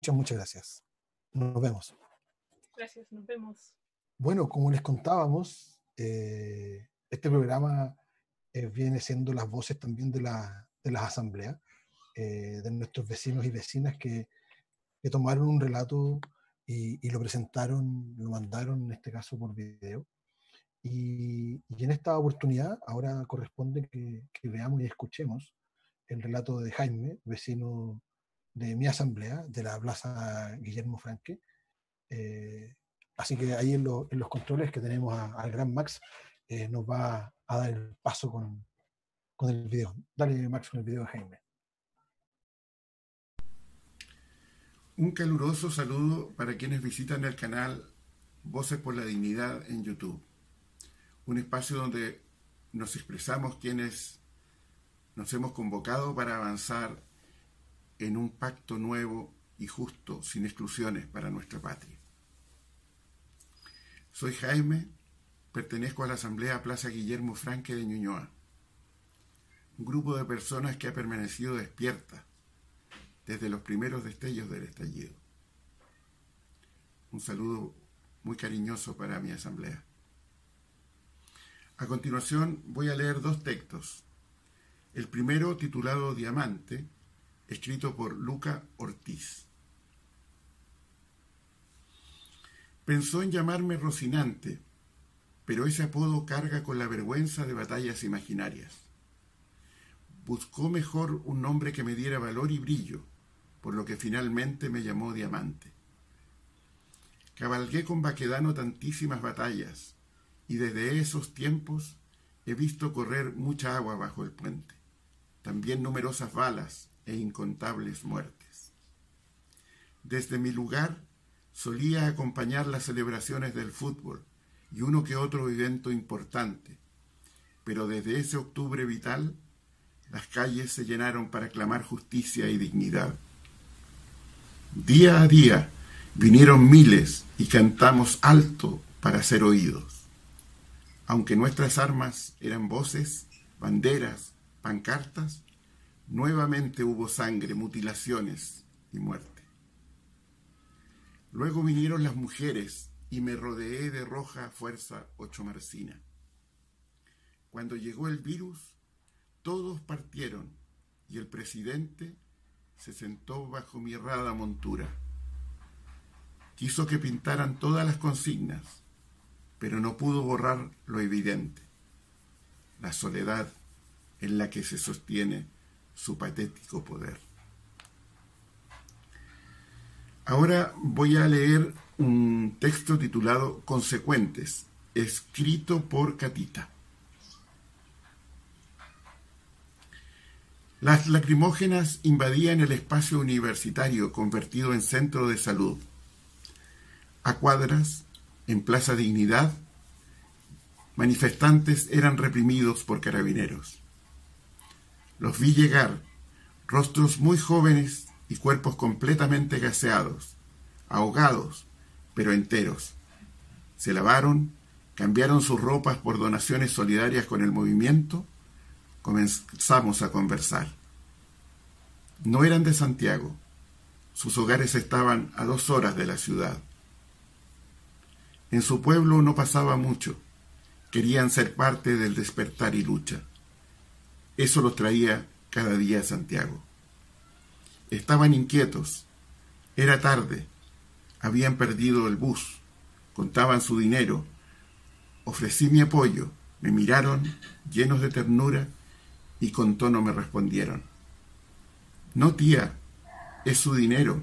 Muchas, muchas gracias. Nos vemos. Gracias, nos vemos. Bueno, como les contábamos, eh, este programa eh, viene siendo las voces también de, la, de las asambleas, eh, de nuestros vecinos y vecinas que, que tomaron un relato y, y, lo presentaron, lo mandaron en este caso por video. Y, y en esta oportunidad ahora corresponde que, que, veamos y escuchemos el relato de Jaime, vecino de mi asamblea, de la Plaza Guillermo Franque. Eh, así que ahí en, lo, en, los controles que tenemos al gran Max, eh, nos va a dar el paso con, con el video. Dale, Max, con el video de Jaime. Un caluroso saludo para quienes visitan el canal Voces por la Dignidad en YouTube. Un espacio donde nos expresamos quienes nos hemos convocado para avanzar en un pacto nuevo y justo, sin exclusiones para nuestra patria. Soy Jaime, pertenezco a la Asamblea Plaza Guillermo Franque de Ñuñoa, un grupo de personas que ha permanecido despierta desde los primeros destellos del estallido. Un saludo muy cariñoso para mi asamblea. A continuación voy a leer dos textos. El primero titulado Diamante, escrito por Luca Ortiz. Pensó en llamarme Rocinante, pero ese apodo carga con la vergüenza de batallas imaginarias. Buscó mejor un nombre que me diera valor y brillo, por lo que finalmente me llamó Diamante. Cabalgué con Baquedano tantísimas batallas, y desde esos tiempos he visto correr mucha agua bajo el puente, también numerosas balas e incontables muertes. Desde mi lugar solía acompañar las celebraciones del fútbol y uno que otro evento importante, pero desde ese octubre vital las calles se llenaron para clamar justicia y dignidad. Día a día vinieron miles y cantamos alto para ser oídos. Aunque nuestras armas eran voces, banderas, pancartas, nuevamente hubo sangre, mutilaciones y muerte. Luego vinieron las mujeres y me rodeé de roja fuerza ocho marcina. Cuando llegó el virus, todos partieron y el presidente se sentó bajo mi errada montura. Quiso que pintaran todas las consignas, pero no pudo borrar lo evidente, la soledad en la que se sostiene su patético poder. Ahora voy a leer un texto titulado Consecuentes, escrito por Catita. Las lacrimógenas invadían el espacio universitario convertido en centro de salud. A cuadras, en Plaza Dignidad, manifestantes eran reprimidos por carabineros. Los vi llegar, rostros muy jóvenes y cuerpos completamente gaseados, ahogados, pero enteros. Se lavaron, cambiaron sus ropas por donaciones solidarias con el movimiento, comenzamos a conversar. No eran de Santiago, sus hogares estaban a dos horas de la ciudad. En su pueblo no pasaba mucho, querían ser parte del despertar y lucha. Eso los traía cada día a Santiago. Estaban inquietos. Era tarde. Habían perdido el bus. Contaban su dinero. Ofrecí mi apoyo. Me miraron, llenos de ternura, y con tono me respondieron. No, tía, es su dinero,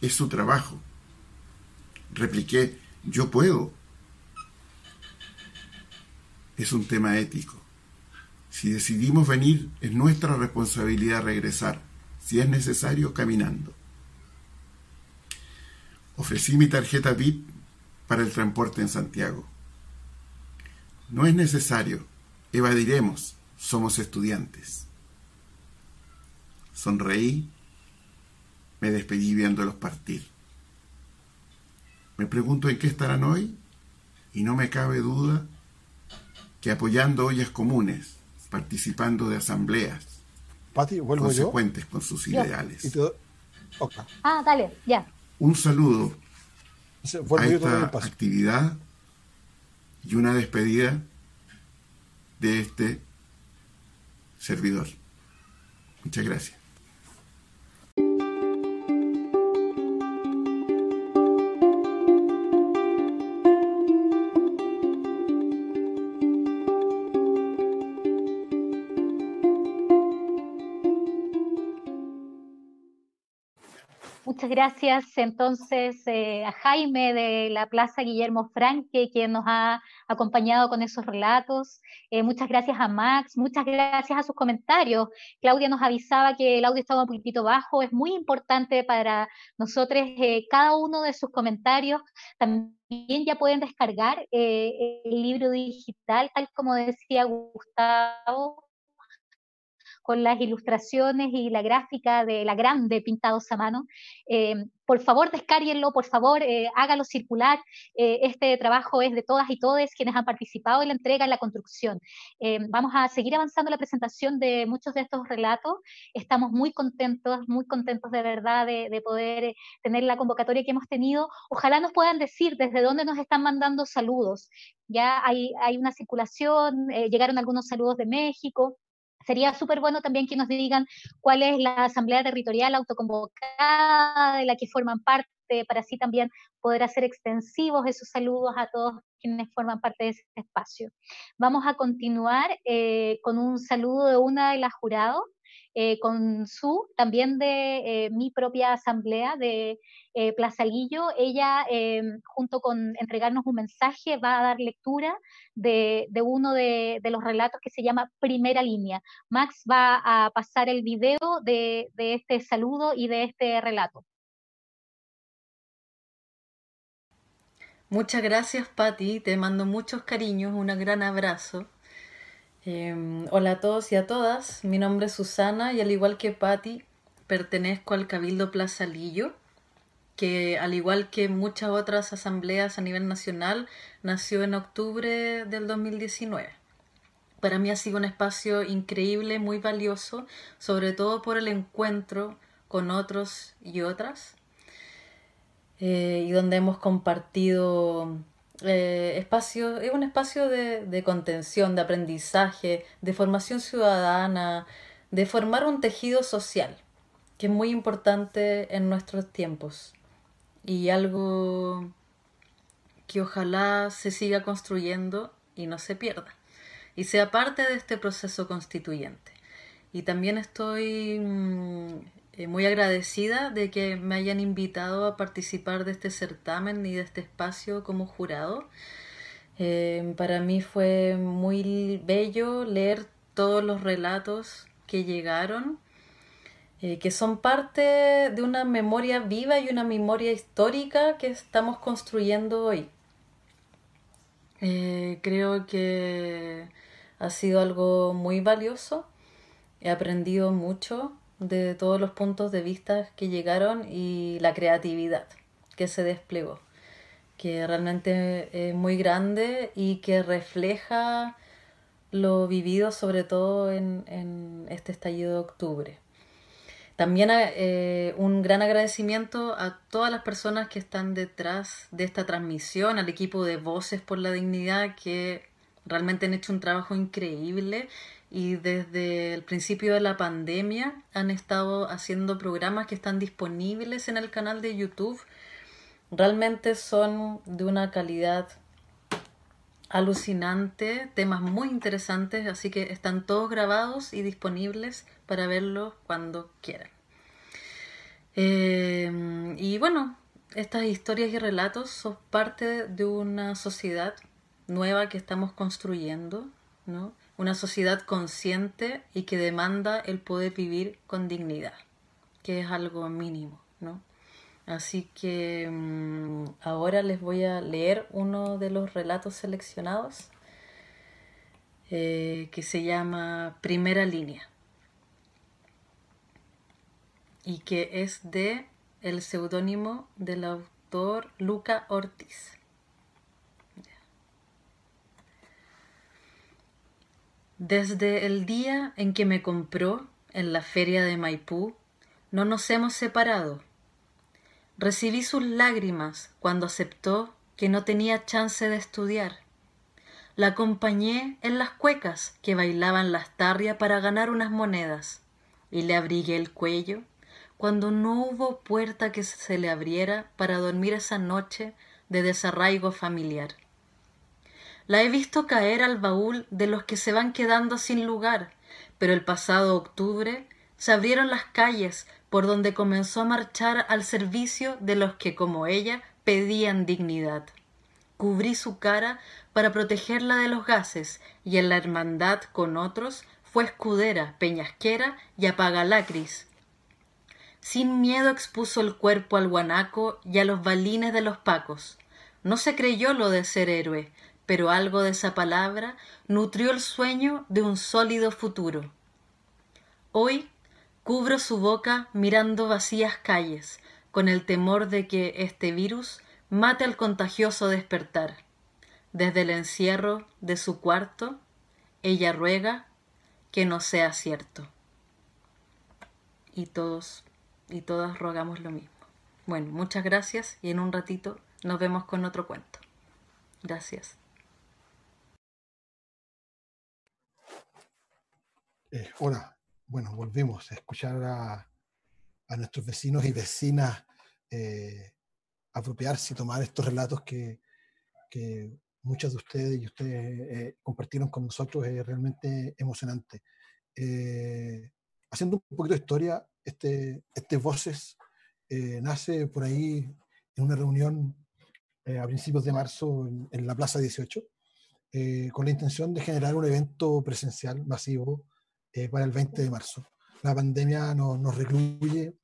es su trabajo. Repliqué, yo puedo. Es un tema ético. Si decidimos venir, es nuestra responsabilidad regresar, si es necesario, caminando. Ofrecí mi tarjeta VIP para el transporte en Santiago. No es necesario, evadiremos, somos estudiantes. Sonreí, me despedí viéndolos partir. Me pregunto en qué estarán hoy y no me cabe duda que apoyando ollas comunes, participando de asambleas Pati, vuelvo consecuentes yo? con sus ideales. Ah, dale, ya. Un saludo a esta actividad y una despedida de este servidor. Muchas gracias. Muchas gracias entonces eh, a Jaime de la Plaza Guillermo Franque, quien nos ha acompañado con esos relatos. Eh, muchas gracias a Max, muchas gracias a sus comentarios. Claudia nos avisaba que el audio estaba un poquitito bajo. Es muy importante para nosotros eh, cada uno de sus comentarios. También ya pueden descargar el libro digital, tal como decía Gustavo con las ilustraciones y la gráfica de la grande pintados a mano. Eh, por favor, descárguenlo, por favor, eh, hágalo circular. Eh, este trabajo es de todas y todos quienes han participado en la entrega, en la construcción. vamos a seguir avanzando la presentación de muchos de estos relatos. Estamos muy contentos, muy contentos de verdad de, poder tener la convocatoria que hemos tenido. Ojalá nos puedan decir desde dónde nos están mandando saludos. Ya hay, hay una circulación, llegaron algunos saludos de México sería súper bueno también que nos digan cuál es la asamblea territorial autoconvocada de la que forman parte, para así también poder hacer extensivos esos saludos a todos quienes forman parte de ese espacio. Vamos a continuar eh, con un saludo de una de las jurados, eh, con su, también de eh, mi propia asamblea de eh, Plaza Guillo. Ella, junto con entregarnos un mensaje, va a dar lectura de, uno de, los relatos que se llama Primera Línea. Max va a pasar el video de, de este saludo y de este relato. Muchas gracias, Patti. Te mando muchos cariños, un gran abrazo. Em, hola a todos y a todas, mi nombre es Susana y al igual que Patti, pertenezco al Cabildo Plaza Lillo, que al igual que muchas otras asambleas a nivel nacional, nació en octubre del 2019. Para mí ha sido un espacio increíble, muy valioso, sobre todo por el encuentro con otros y otras, eh, y donde hemos compartido eh, espacio, es un espacio de, contención, de aprendizaje, de formación ciudadana, de formar un tejido social, que es muy importante en nuestros tiempos y algo que ojalá se siga construyendo y no se pierda y sea parte de este proceso constituyente. Y también estoy mm, eh, muy agradecida de que me hayan invitado a participar de este certamen y de este espacio como jurado. Eh, para mí fue muy bello leer todos los relatos que llegaron, eh, que son parte de una memoria viva y una memoria histórica que estamos construyendo hoy. creo que ha sido algo muy valioso, he aprendido mucho de todos los puntos de vista que llegaron y la creatividad que se desplegó, que realmente es muy grande y que refleja lo vivido sobre todo en, este estallido de octubre. También eh, un gran agradecimiento a todas las personas que están detrás de esta transmisión, al equipo de Voces por la Dignidad, que realmente han hecho un trabajo increíble y desde el principio de la pandemia han estado haciendo programas que están disponibles en el canal de YouTube. Realmente son de una calidad alucinante, temas muy interesantes, así que están todos grabados y disponibles para verlos cuando quieran. Eh, y bueno, estas historias y relatos son parte de una sociedad nueva que estamos construyendo, ¿no? Una sociedad consciente y que demanda el poder vivir con dignidad, que es algo mínimo, ¿no? Así que mm, ahora les voy a leer uno de los relatos seleccionados eh, que se llama Primera Línea y que es de el seudónimo del autor Luca Ortiz. Desde el día en que me compró en la feria de Maipú, no nos hemos separado. recibí sus lágrimas cuando aceptó que no tenía chance de estudiar. La acompañé en las cuecas que bailaban las tarrias para ganar unas monedas y le abrigué el cuello cuando no hubo puerta que se le abriera para dormir esa noche de desarraigo familiar. La he visto caer al baúl de los que se van quedando sin lugar, pero el pasado octubre se abrieron las calles por donde comenzó a marchar al servicio de los que, como ella, pedían dignidad. Cubrí su cara para protegerla de los gases y en la hermandad con otros fue escudera, peñasquera y apagalacris. Sin miedo expuso el cuerpo al guanaco y a los balines de los pacos. No se creyó lo de ser héroe, pero algo de esa palabra nutrió el sueño de un sólido futuro. Hoy cubro su boca mirando vacías calles, con el temor de que este virus mate al contagioso despertar. Desde el encierro de su cuarto, ella ruega que no sea cierto. Y todos y todas rogamos lo mismo. Bueno, muchas gracias y en un ratito nos vemos con otro cuento. Gracias. Eh, hola, bueno, volvemos a escuchar a, nuestros vecinos y vecinas eh, apropiarse y tomar estos relatos que, que muchas de ustedes y ustedes eh, compartieron con nosotros es realmente emocionante. haciendo un poquito de historia, este, este Voces nace por ahí en una reunión a principios de marzo en la Plaza 18, con la intención de generar un evento presencial masivo eh, para el 20 de marzo. La pandemia nos recluye,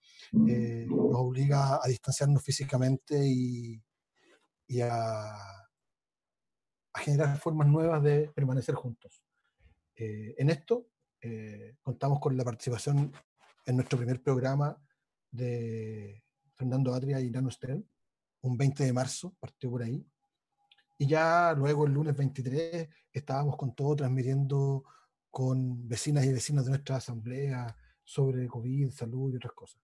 eh, nos obliga a distanciarnos físicamente y, y a, a, generar formas nuevas de permanecer juntos. Eh, en esto contamos con la participación en nuestro primer programa de Fernando Atria y Nano Stern, un 20 de marzo, partió por ahí. Y ya luego el lunes 23 estábamos con todo transmitiendo con vecinas y vecinos de nuestra asamblea sobre COVID, salud y otras cosas.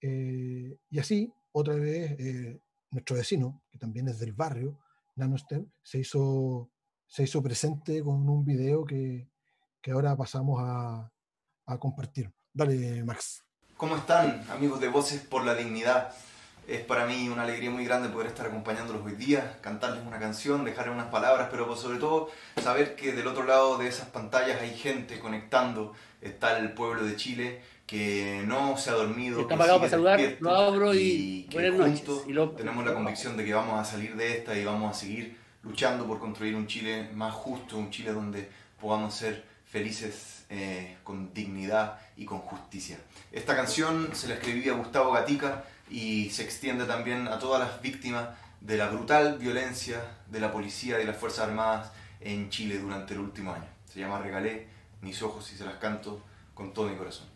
Eh, y así, otra vez, eh, nuestro vecino, que también es del barrio, Nanostem, se hizo, se hizo presente con un video que, que ahora pasamos a, a compartir. Dale, Max. ¿Cómo están, amigos de Voces por la Dignidad? Es para mí una alegría muy grande poder estar acompañándolos hoy día, cantarles una canción, dejarles unas palabras, pero sobre todo saber que del otro lado de esas pantallas hay gente conectando. Está el pueblo de Chile que no se ha dormido. Está pagado para saludar, lo abro y, buenas noches. Y tenemos la convicción de que vamos a salir de esta y vamos a seguir luchando por construir un Chile más justo, un Chile donde podamos ser felices eh, con dignidad y con justicia. Esta canción se la escribí a Gustavo Gatica y se extiende también a todas las víctimas de la brutal violencia de la policía y las Fuerzas Armadas en Chile durante el último año. Se llama Regalé mis ojos y se las canto con todo mi corazón.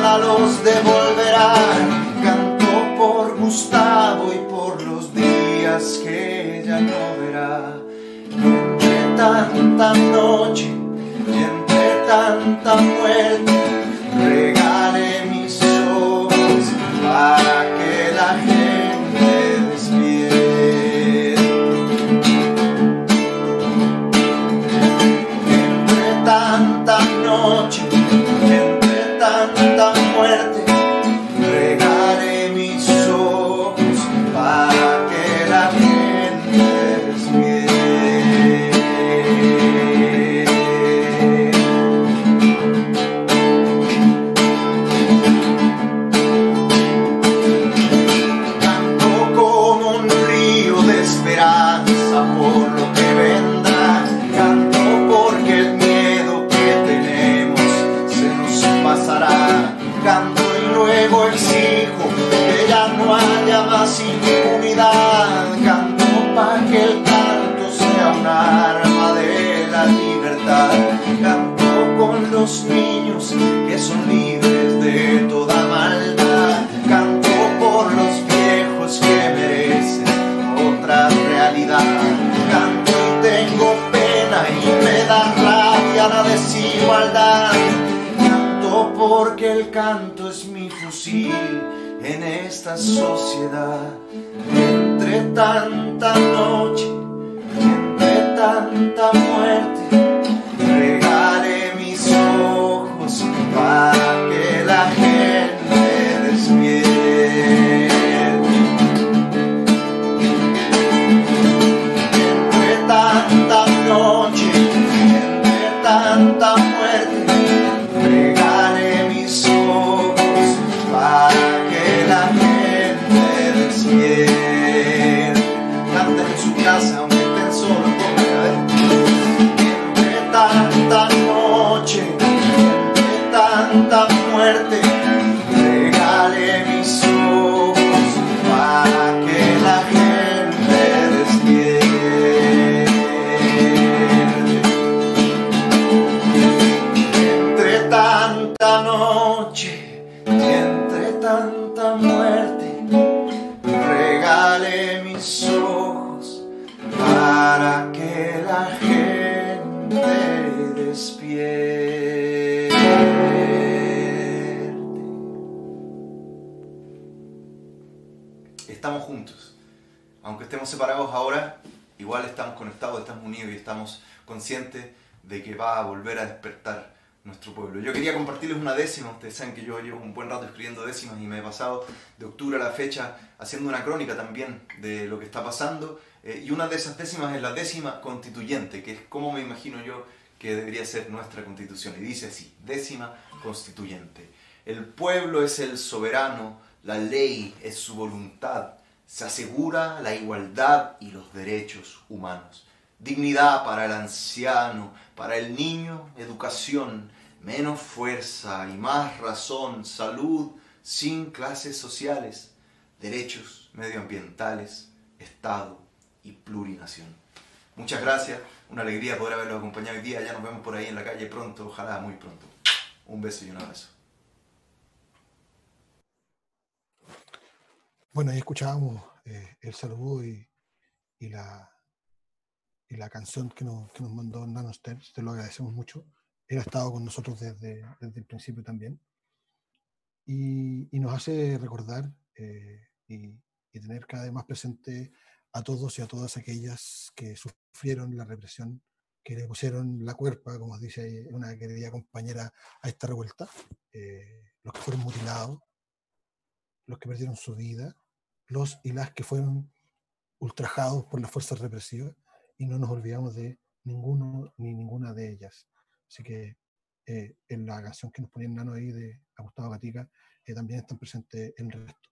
Nada los devolverá, canto por Gustavo y por los que ella no verá. Entre tanta noche entre tanta muerte, regale mis ojos para gente despierte. Y estamos conscientes de que va a volver a despertar nuestro pueblo. Yo quería compartirles una décima, ustedes saben que yo llevo un buen rato escribiendo décimas y me he pasado de octubre a la fecha haciendo una crónica también de lo que está pasando eh, y una de esas décimas es la décima constituyente, que es como me imagino yo que debería ser nuestra constitución. Y dice así, décima constituyente. El pueblo es el soberano, la ley es su voluntad, se asegura la igualdad y los derechos humanos. Dignidad para el anciano, para el niño, educación, menos fuerza y más razón, salud sin clases sociales, derechos medioambientales, Estado y plurinación. Muchas gracias, una alegría poder haberlos acompañado hoy día, ya nos vemos por ahí en la calle pronto, ojalá muy pronto. Un beso y un abrazo. Bueno, ahí escuchábamos eh, el saludo y, la, y la canción que nos, que nos mandó Nano te lo agradecemos mucho. Él ha estado con nosotros desde, desde el principio también. Y, y nos hace recordar eh, y, y, tener cada vez más presente a todos y a todas aquellas que sufrieron la represión, que le pusieron la cuerpa, como dice una querida compañera, a esta revuelta, eh, los que fueron mutilados, los que perdieron su vida, los y las que fueron ultrajados por las fuerzas represivas, y no nos olvidamos de ninguno ni ninguna de ellas. Así que eh, en la canción que nos ponía Nano ahí de Gustavo Gatica, eh, también están presentes el resto.